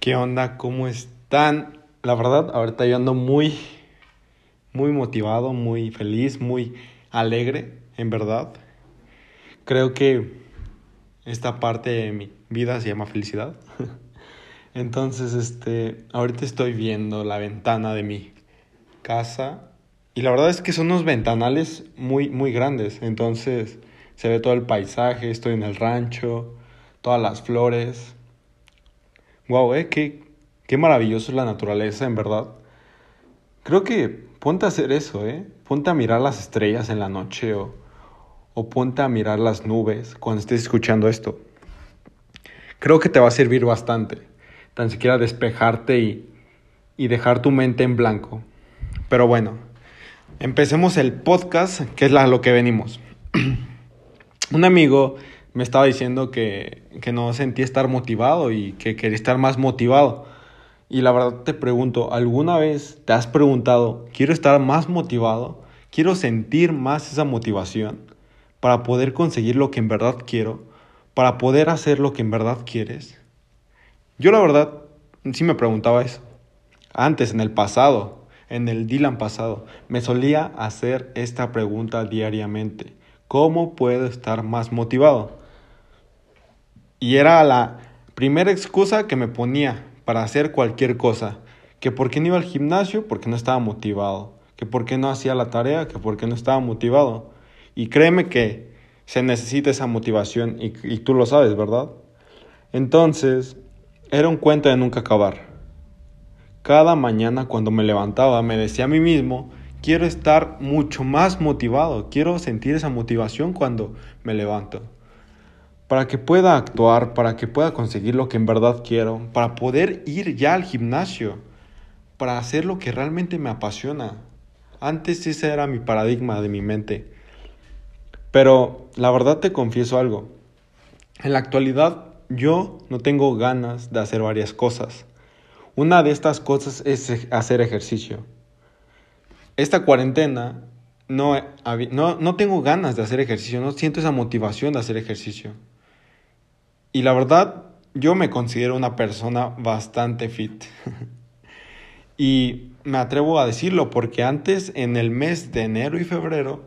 ¿Qué onda? ¿Cómo están? La verdad, ahorita yo ando muy, muy motivado, muy feliz, muy alegre, en verdad. Creo que esta parte de mi vida se llama felicidad. Entonces, este, ahorita estoy viendo la ventana de mi casa y la verdad es que son unos ventanales muy, muy grandes. Entonces, se ve todo el paisaje, estoy en el rancho, todas las flores Wow, eh, qué, qué maravilloso es la naturaleza, en verdad. Creo que ponte a hacer eso, eh. Ponte a mirar las estrellas en la noche o, o ponte a mirar las nubes cuando estés escuchando esto. Creo que te va a servir bastante. Tan siquiera despejarte y, y dejar tu mente en blanco. Pero bueno, empecemos el podcast, que es lo que venimos. Un amigo me estaba diciendo que, que no sentía estar motivado y que quería estar más motivado. Y la verdad te pregunto, ¿alguna vez te has preguntado, quiero estar más motivado? ¿Quiero sentir más esa motivación para poder conseguir lo que en verdad quiero? ¿Para poder hacer lo que en verdad quieres? Yo la verdad sí me preguntaba eso. Antes, en el pasado, en el Dylan pasado, me solía hacer esta pregunta diariamente. ¿Cómo puedo estar más motivado? Y era la primera excusa que me ponía para hacer cualquier cosa. Que por qué no iba al gimnasio, porque no estaba motivado. Que por qué no hacía la tarea, que porque no estaba motivado. Y créeme que se necesita esa motivación y, y tú lo sabes, ¿verdad? Entonces, era un cuento de nunca acabar. Cada mañana cuando me levantaba me decía a mí mismo, quiero estar mucho más motivado, quiero sentir esa motivación cuando me levanto para que pueda actuar, para que pueda conseguir lo que en verdad quiero, para poder ir ya al gimnasio, para hacer lo que realmente me apasiona. Antes ese era mi paradigma de mi mente. Pero la verdad te confieso algo. En la actualidad yo no tengo ganas de hacer varias cosas. Una de estas cosas es hacer ejercicio. Esta cuarentena no, no, no tengo ganas de hacer ejercicio, no siento esa motivación de hacer ejercicio. Y la verdad, yo me considero una persona bastante fit. y me atrevo a decirlo porque antes, en el mes de enero y febrero,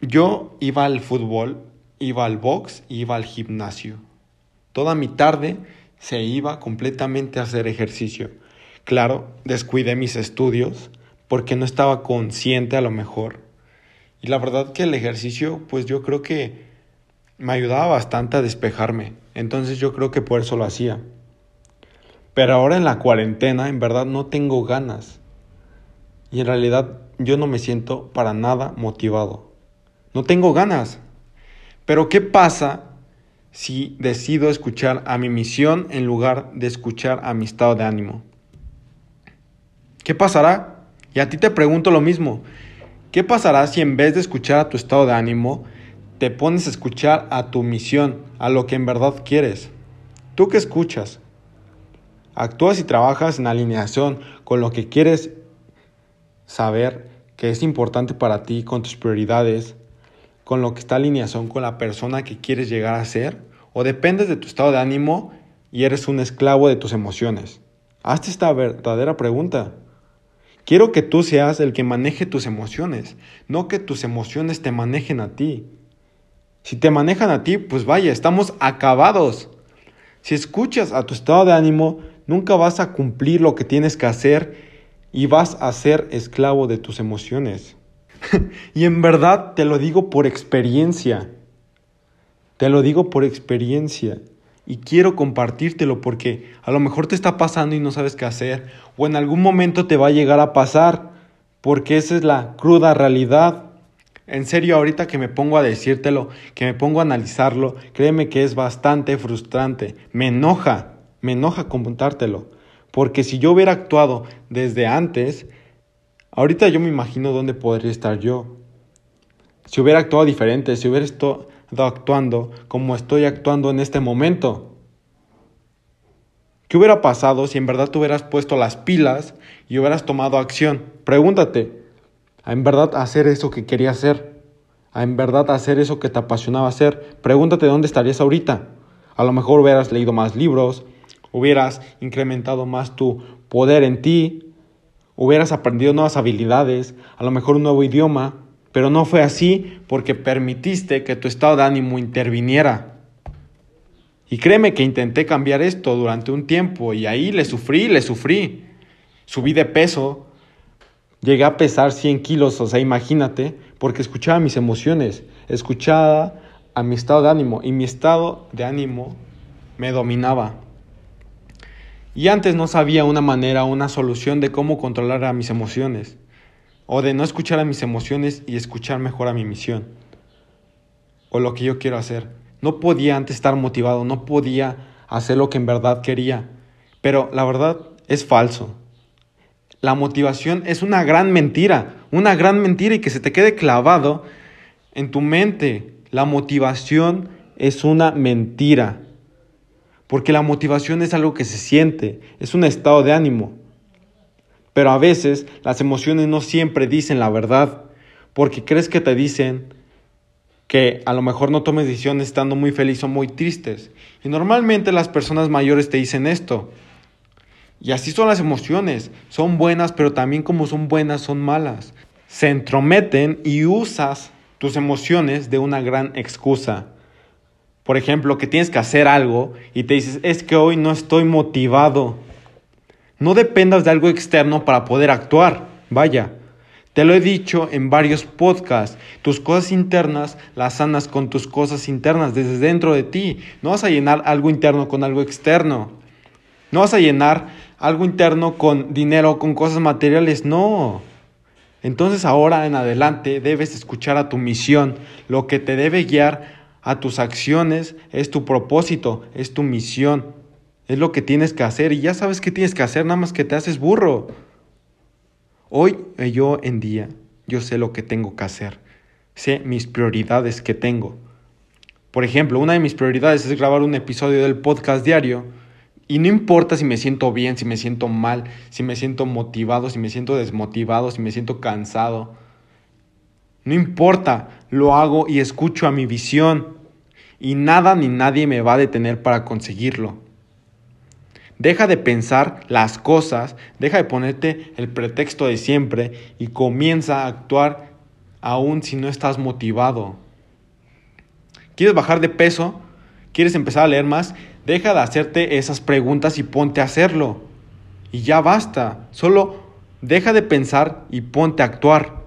yo iba al fútbol, iba al box, iba al gimnasio. Toda mi tarde se iba completamente a hacer ejercicio. Claro, descuidé mis estudios porque no estaba consciente a lo mejor. Y la verdad que el ejercicio, pues yo creo que me ayudaba bastante a despejarme, entonces yo creo que por eso lo hacía. Pero ahora en la cuarentena en verdad no tengo ganas. Y en realidad yo no me siento para nada motivado. No tengo ganas. Pero ¿qué pasa si decido escuchar a mi misión en lugar de escuchar a mi estado de ánimo? ¿Qué pasará? Y a ti te pregunto lo mismo. ¿Qué pasará si en vez de escuchar a tu estado de ánimo, te pones a escuchar a tu misión, a lo que en verdad quieres. ¿Tú qué escuchas? Actúas y trabajas en alineación con lo que quieres saber que es importante para ti, con tus prioridades, con lo que está alineación con la persona que quieres llegar a ser, o dependes de tu estado de ánimo y eres un esclavo de tus emociones. Hazte esta verdadera pregunta. Quiero que tú seas el que maneje tus emociones, no que tus emociones te manejen a ti. Si te manejan a ti, pues vaya, estamos acabados. Si escuchas a tu estado de ánimo, nunca vas a cumplir lo que tienes que hacer y vas a ser esclavo de tus emociones. y en verdad te lo digo por experiencia. Te lo digo por experiencia. Y quiero compartírtelo porque a lo mejor te está pasando y no sabes qué hacer. O en algún momento te va a llegar a pasar. Porque esa es la cruda realidad. En serio, ahorita que me pongo a decírtelo, que me pongo a analizarlo, créeme que es bastante frustrante. Me enoja, me enoja contártelo. Porque si yo hubiera actuado desde antes, ahorita yo me imagino dónde podría estar yo. Si hubiera actuado diferente, si hubiera estado actuando como estoy actuando en este momento. ¿Qué hubiera pasado si en verdad tú hubieras puesto las pilas y hubieras tomado acción? Pregúntate, a en verdad hacer eso que quería hacer, a en verdad hacer eso que te apasionaba hacer. Pregúntate dónde estarías ahorita. A lo mejor hubieras leído más libros, hubieras incrementado más tu poder en ti, hubieras aprendido nuevas habilidades, a lo mejor un nuevo idioma, pero no fue así porque permitiste que tu estado de ánimo interviniera. Y créeme que intenté cambiar esto durante un tiempo y ahí le sufrí, le sufrí. Subí de peso, llegué a pesar 100 kilos, o sea, imagínate, porque escuchaba mis emociones, escuchaba a mi estado de ánimo y mi estado de ánimo me dominaba. Y antes no sabía una manera, una solución de cómo controlar a mis emociones o de no escuchar a mis emociones y escuchar mejor a mi misión o lo que yo quiero hacer. No podía antes estar motivado, no podía hacer lo que en verdad quería. Pero la verdad es falso. La motivación es una gran mentira, una gran mentira y que se te quede clavado en tu mente. La motivación es una mentira. Porque la motivación es algo que se siente, es un estado de ánimo. Pero a veces las emociones no siempre dicen la verdad, porque crees que te dicen que a lo mejor no tomes decisiones estando muy feliz o muy tristes. Y normalmente las personas mayores te dicen esto. Y así son las emociones. Son buenas, pero también como son buenas, son malas. Se entrometen y usas tus emociones de una gran excusa. Por ejemplo, que tienes que hacer algo y te dices, es que hoy no estoy motivado. No dependas de algo externo para poder actuar. Vaya, te lo he dicho en varios podcasts, tus cosas internas las sanas con tus cosas internas desde dentro de ti. No vas a llenar algo interno con algo externo. No vas a llenar algo interno con dinero, con cosas materiales, no. Entonces ahora en adelante debes escuchar a tu misión. Lo que te debe guiar a tus acciones es tu propósito, es tu misión. Es lo que tienes que hacer y ya sabes qué tienes que hacer, nada más que te haces burro. Hoy, eh, yo en día, yo sé lo que tengo que hacer. Sé mis prioridades que tengo. Por ejemplo, una de mis prioridades es grabar un episodio del podcast diario. Y no importa si me siento bien, si me siento mal, si me siento motivado, si me siento desmotivado, si me siento cansado. No importa, lo hago y escucho a mi visión. Y nada ni nadie me va a detener para conseguirlo. Deja de pensar las cosas, deja de ponerte el pretexto de siempre y comienza a actuar aún si no estás motivado. ¿Quieres bajar de peso? ¿Quieres empezar a leer más? Deja de hacerte esas preguntas y ponte a hacerlo. Y ya basta. Solo deja de pensar y ponte a actuar.